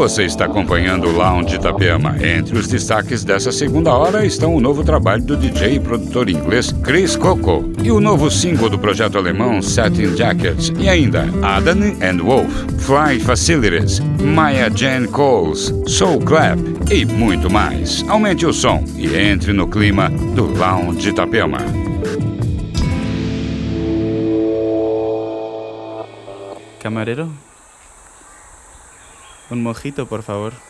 Você está acompanhando o Lounge Itapema. Entre os destaques dessa segunda hora estão o novo trabalho do DJ e produtor inglês Chris Coco e o novo single do projeto alemão Satin Jackets e ainda Adam and Wolf, Fly Facilities, Maya Jane Coles, Soul Clap e muito mais. Aumente o som e entre no clima do Lounge Itapema. Camarero, un mojito, por favor.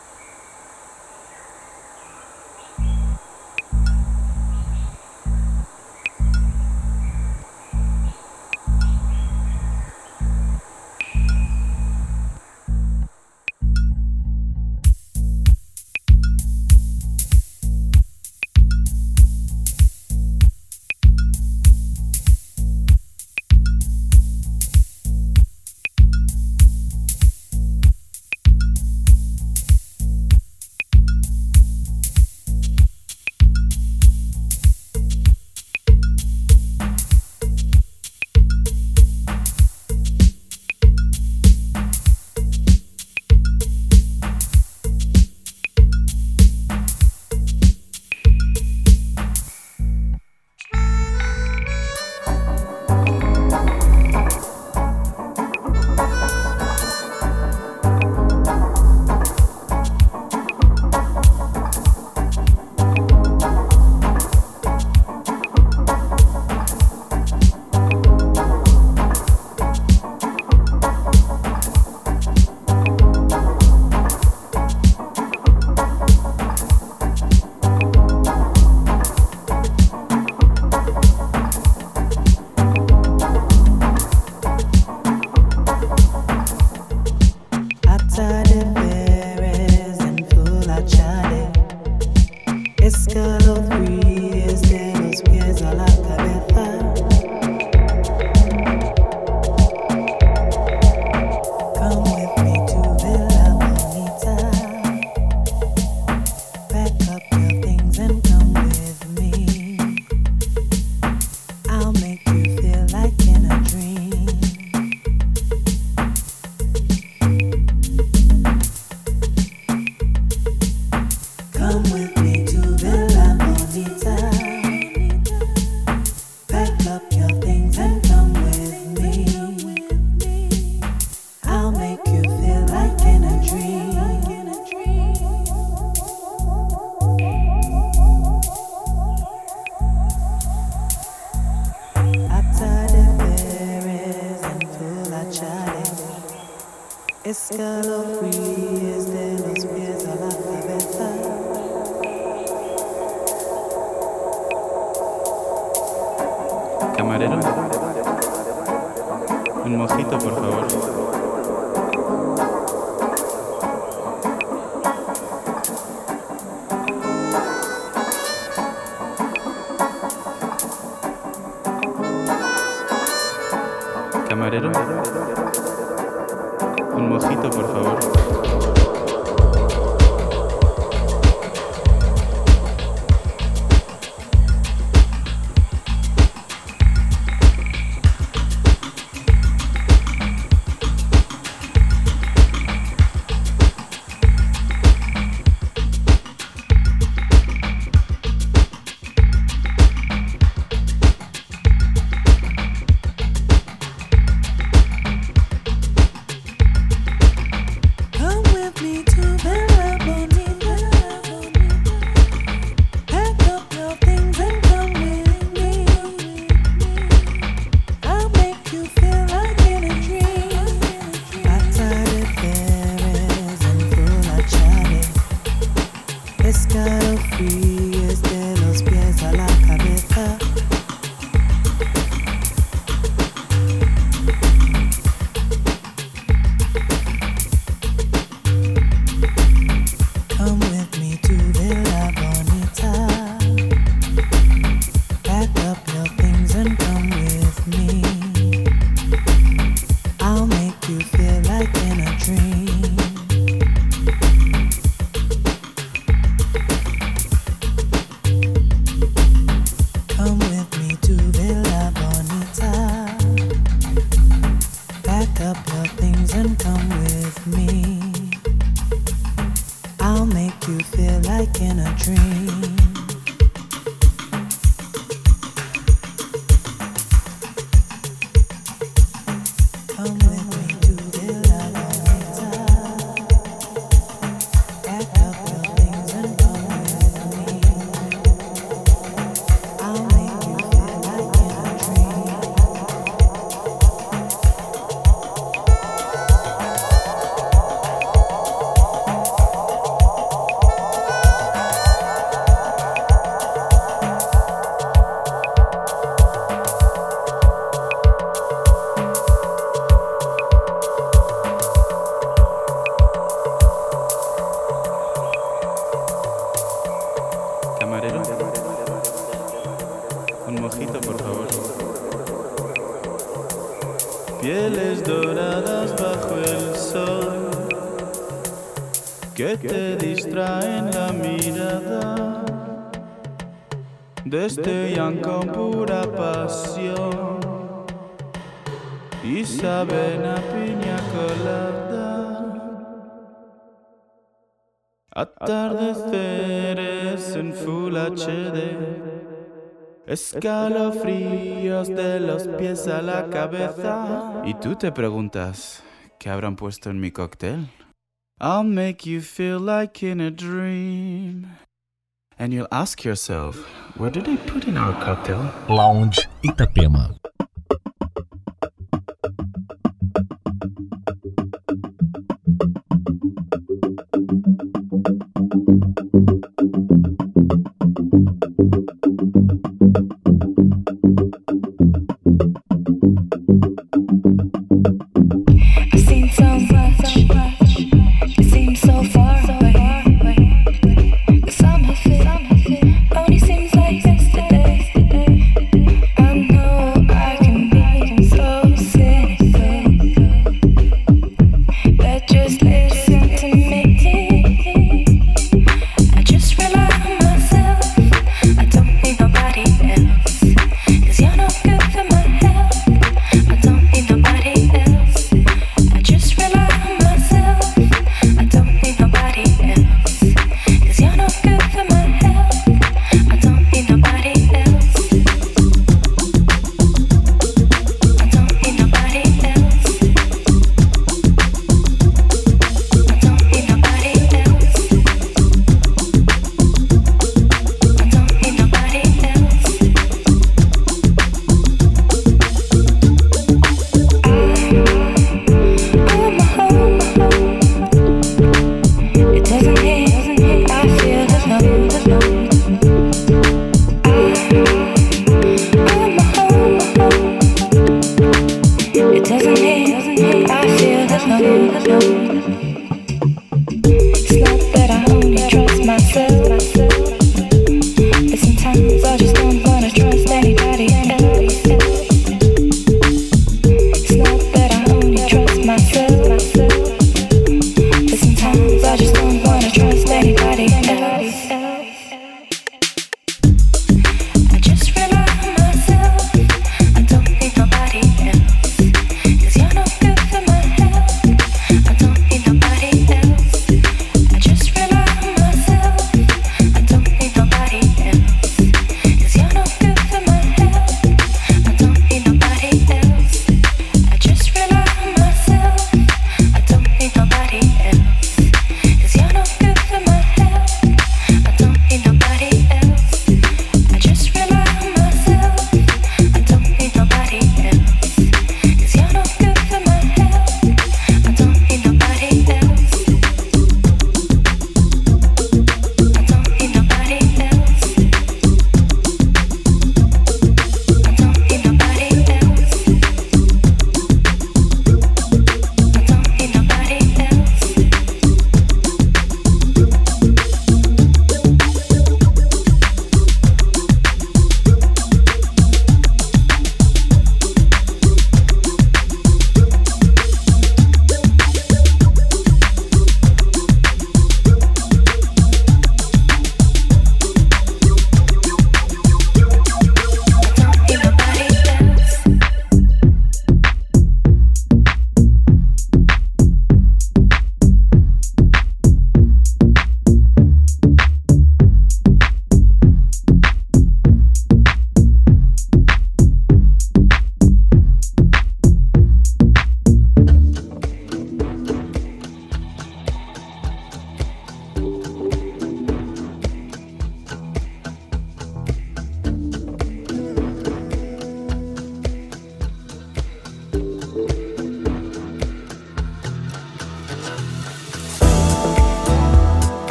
por favor. Y tú te preguntas, ¿qué habrán puesto en mi cóctel? I'll make you feel like in a dream. And you'll ask yourself, what did they put in our cocktail? Lounge Itapema.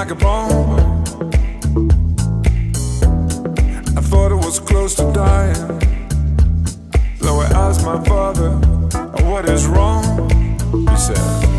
like a bomb. I thought it was close to dying. Though I asked my father, What is wrong? He said.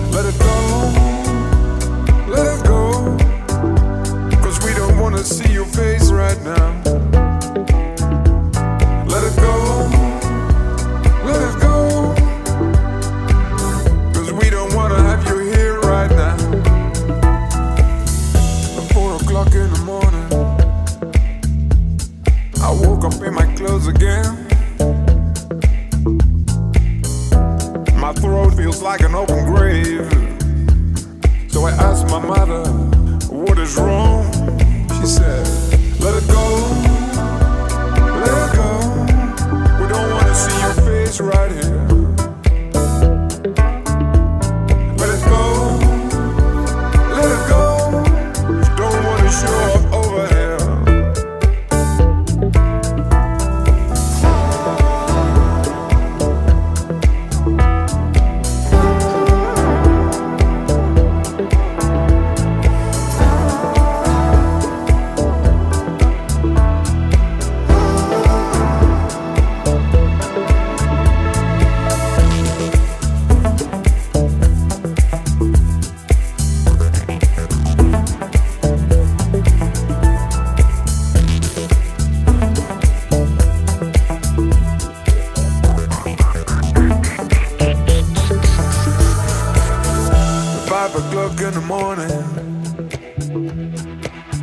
five o'clock in the morning.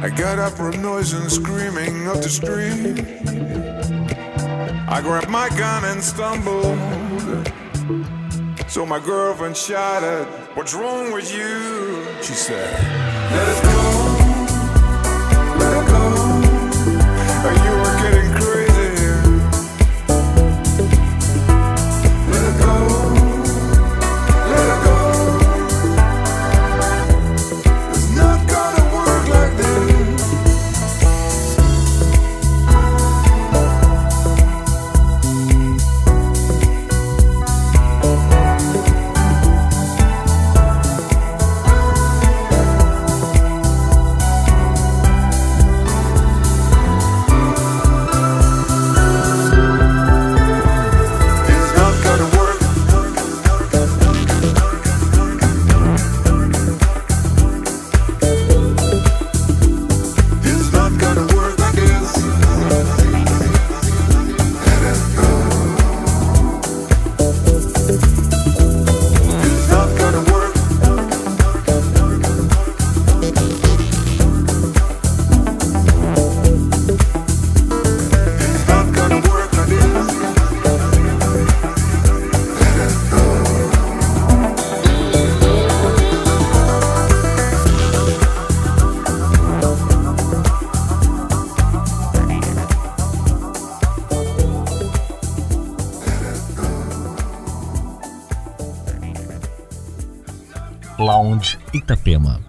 I got up from noise and screaming up the street. I grabbed my gun and stumbled. So my girlfriend shouted, What's wrong with you? She said, Let us go. Itapema.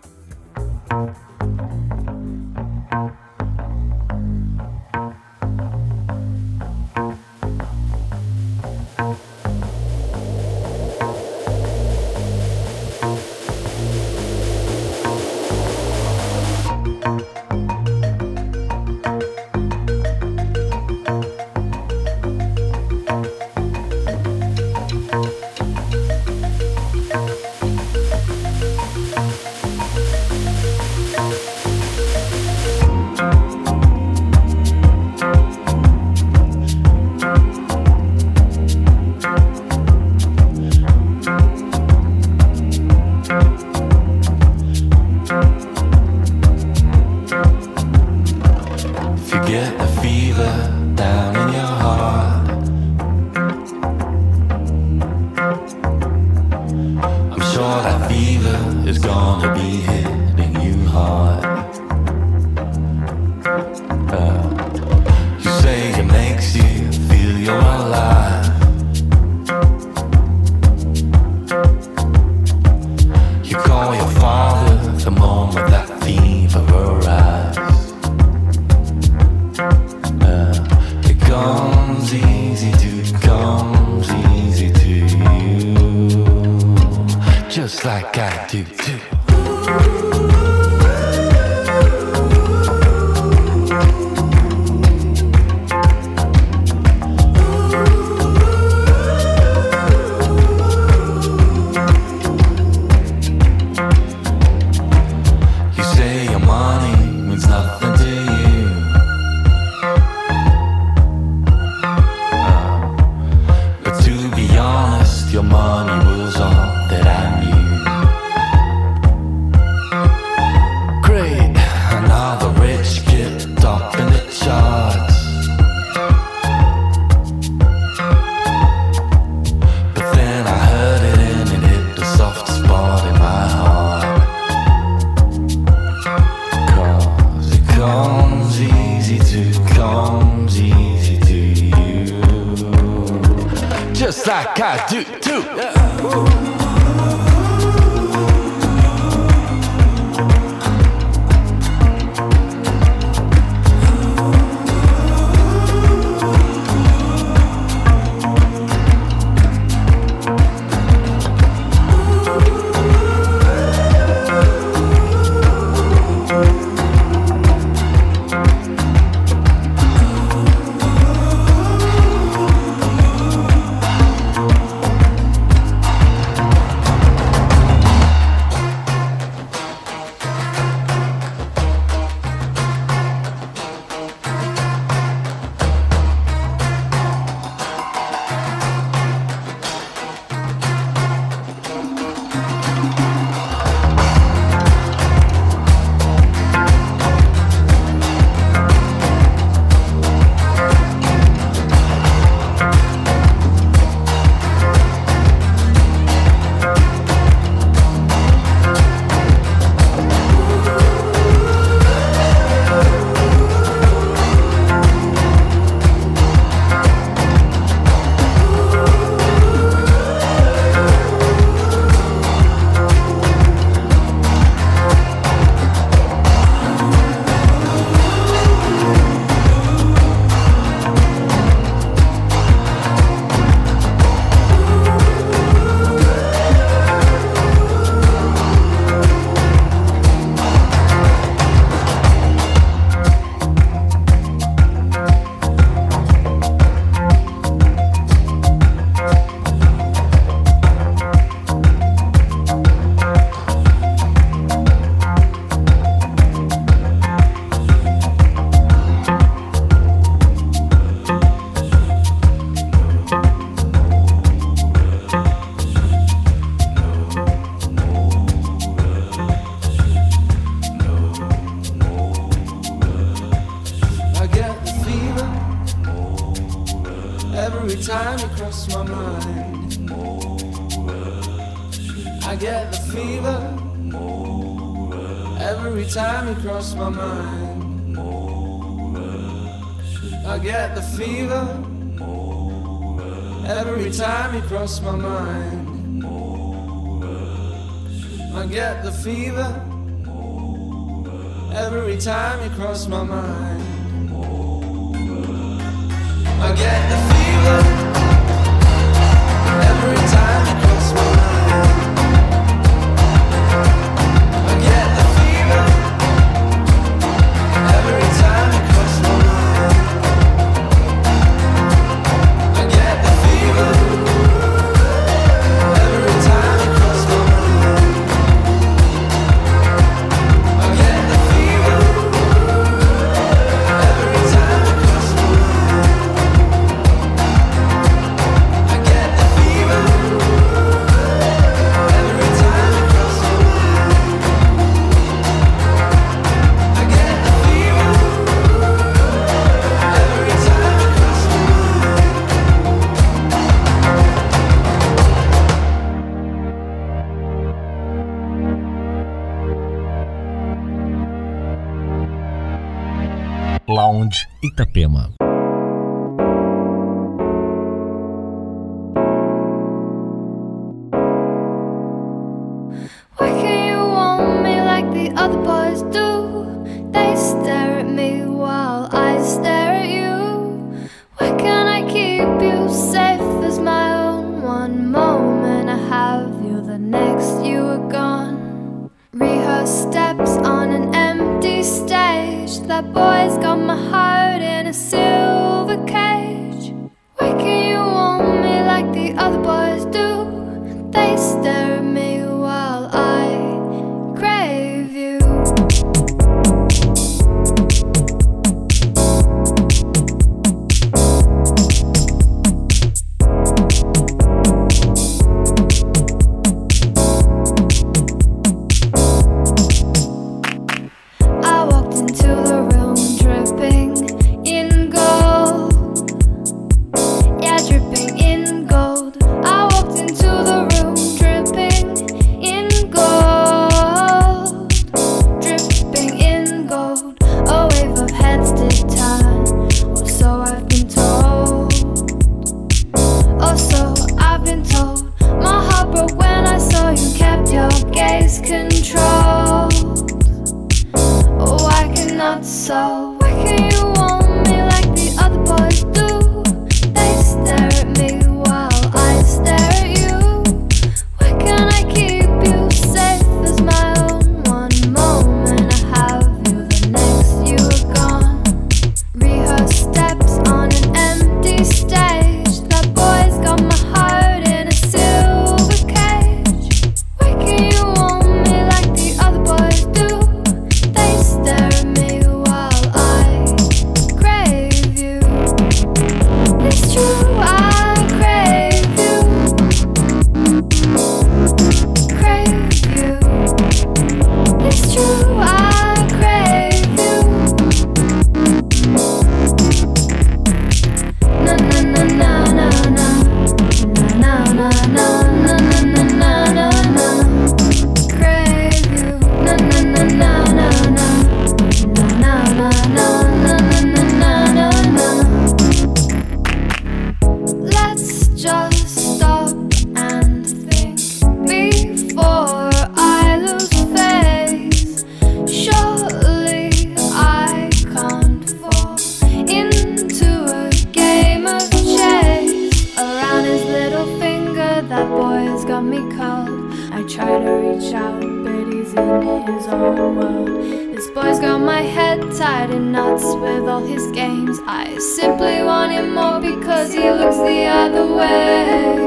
away.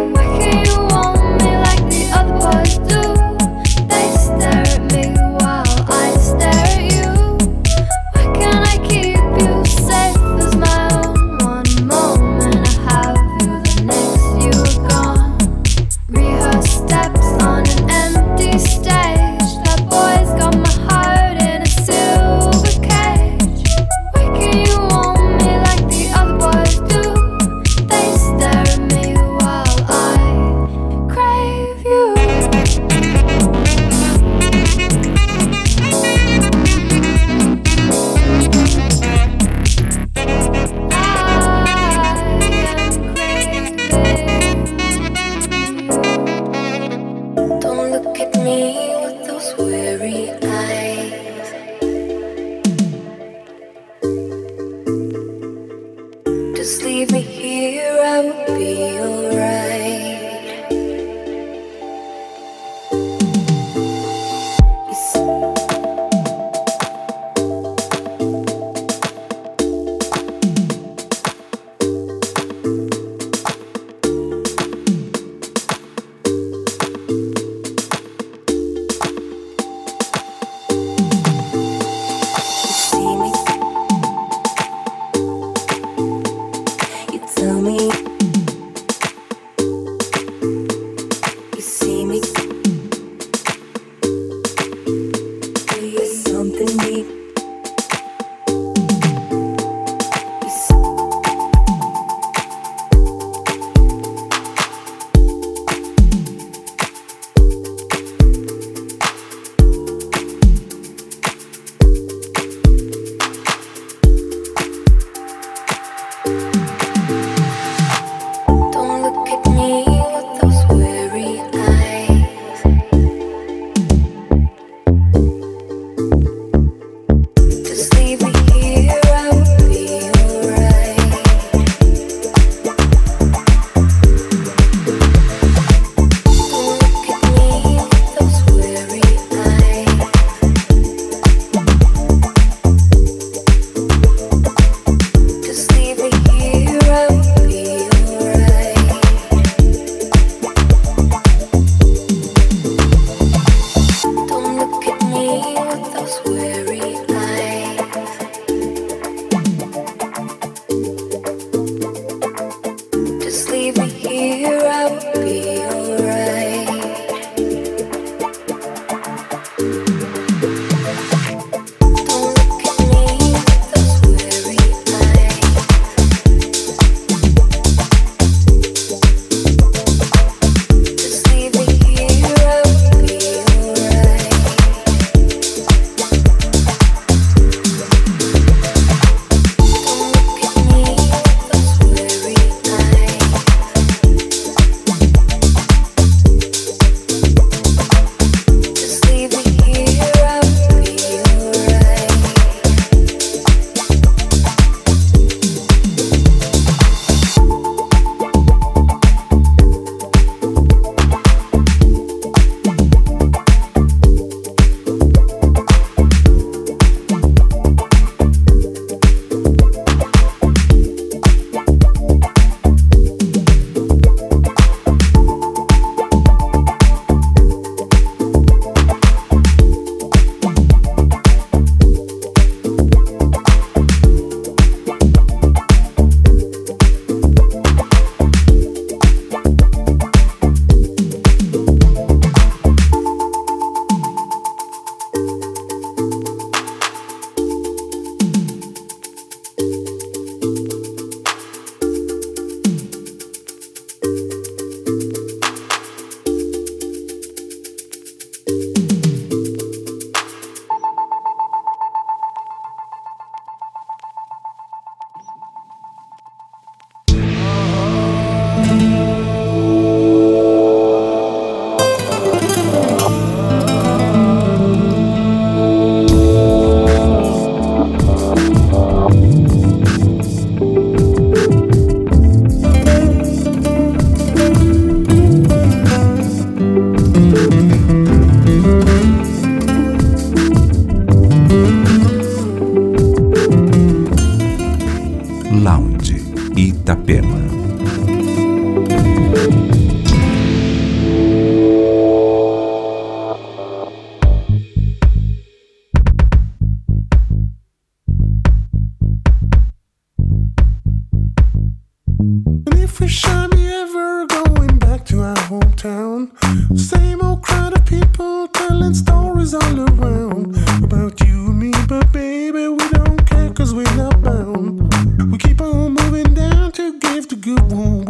you.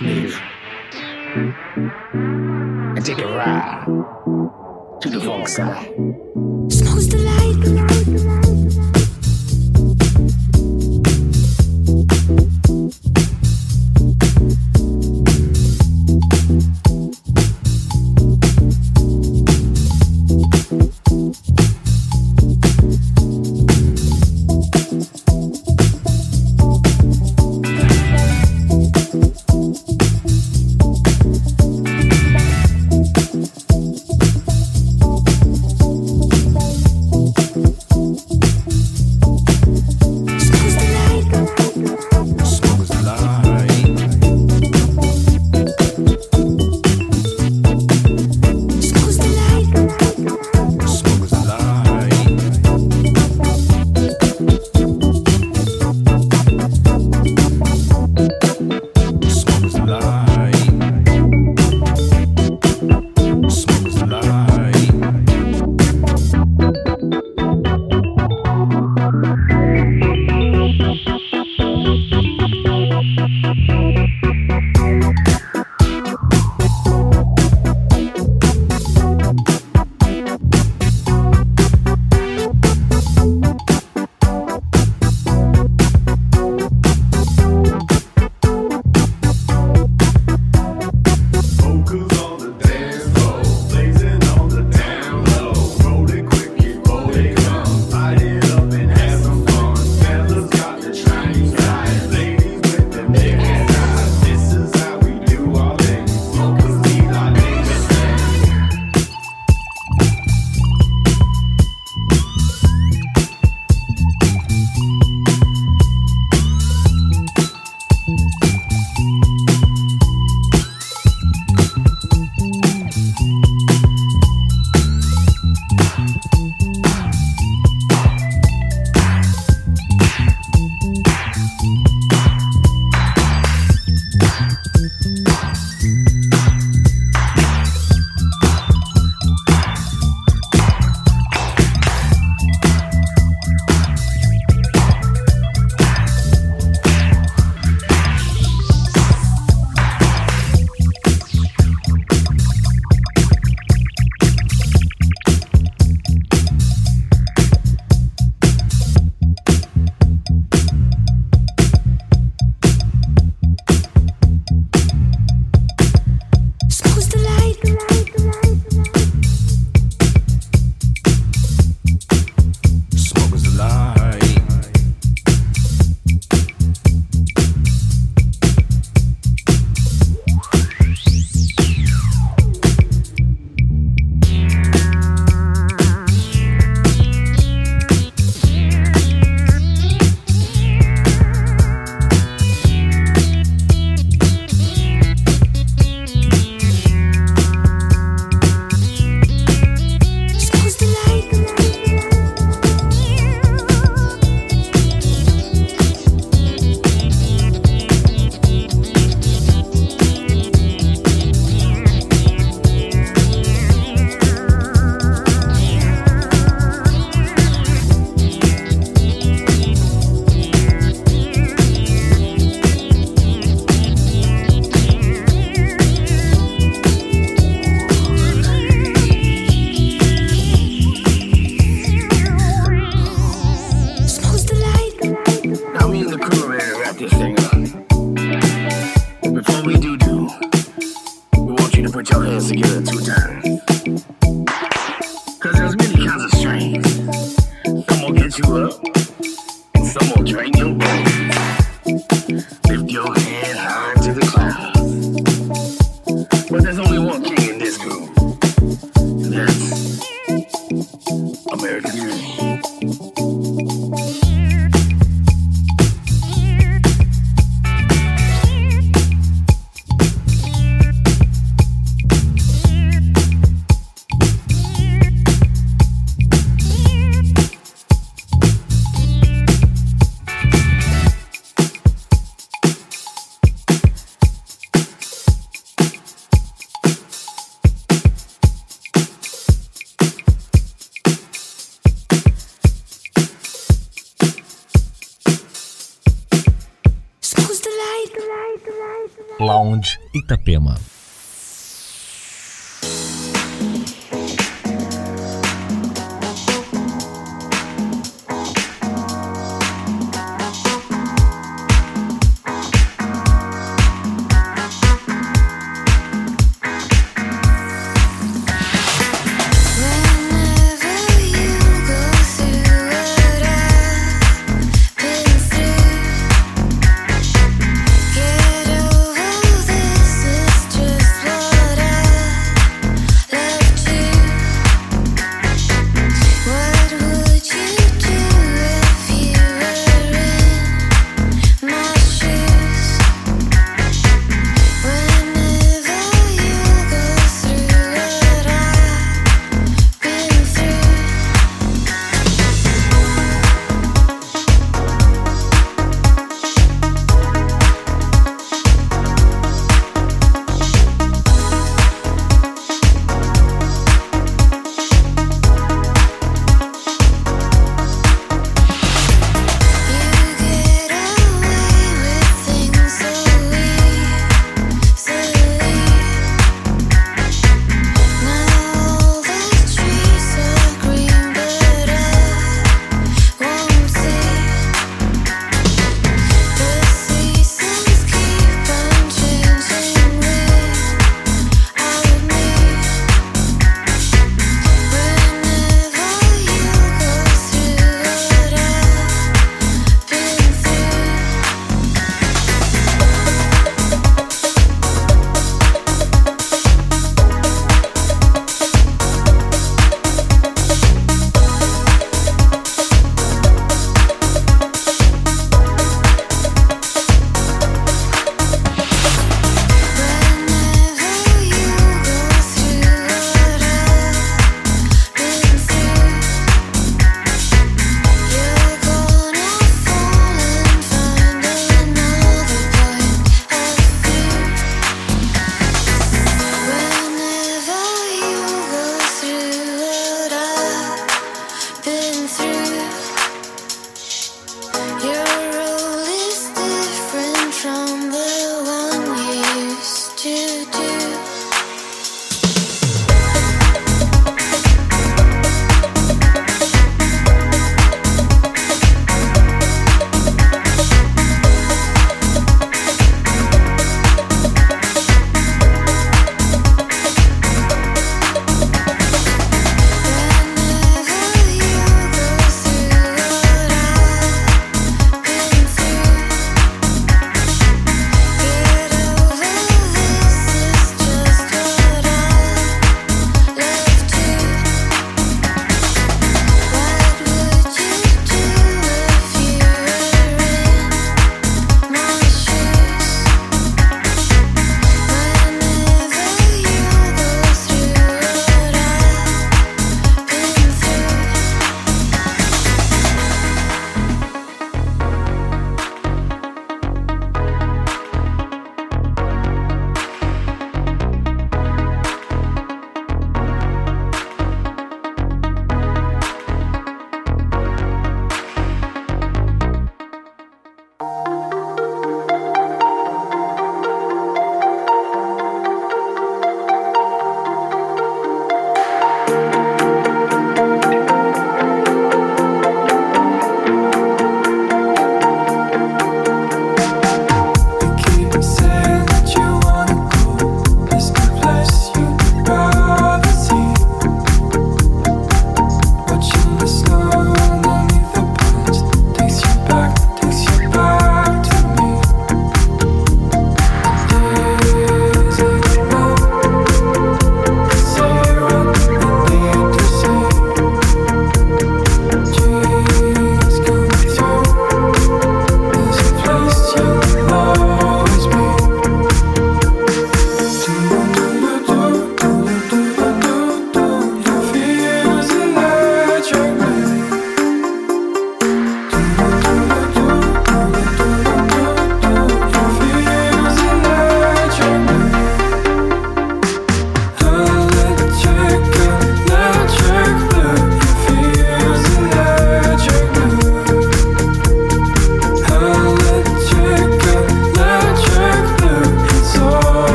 And take a ride to the funk side.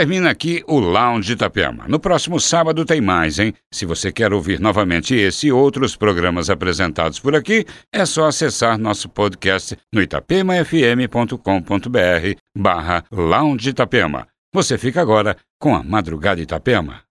termina aqui o Lounge Itapema. No próximo sábado tem mais, hein? Se você quer ouvir novamente esse e outros programas apresentados por aqui, é só acessar nosso podcast no itapemafm.com.br barra Lounge Itapema. Você fica agora com a Madrugada Itapema.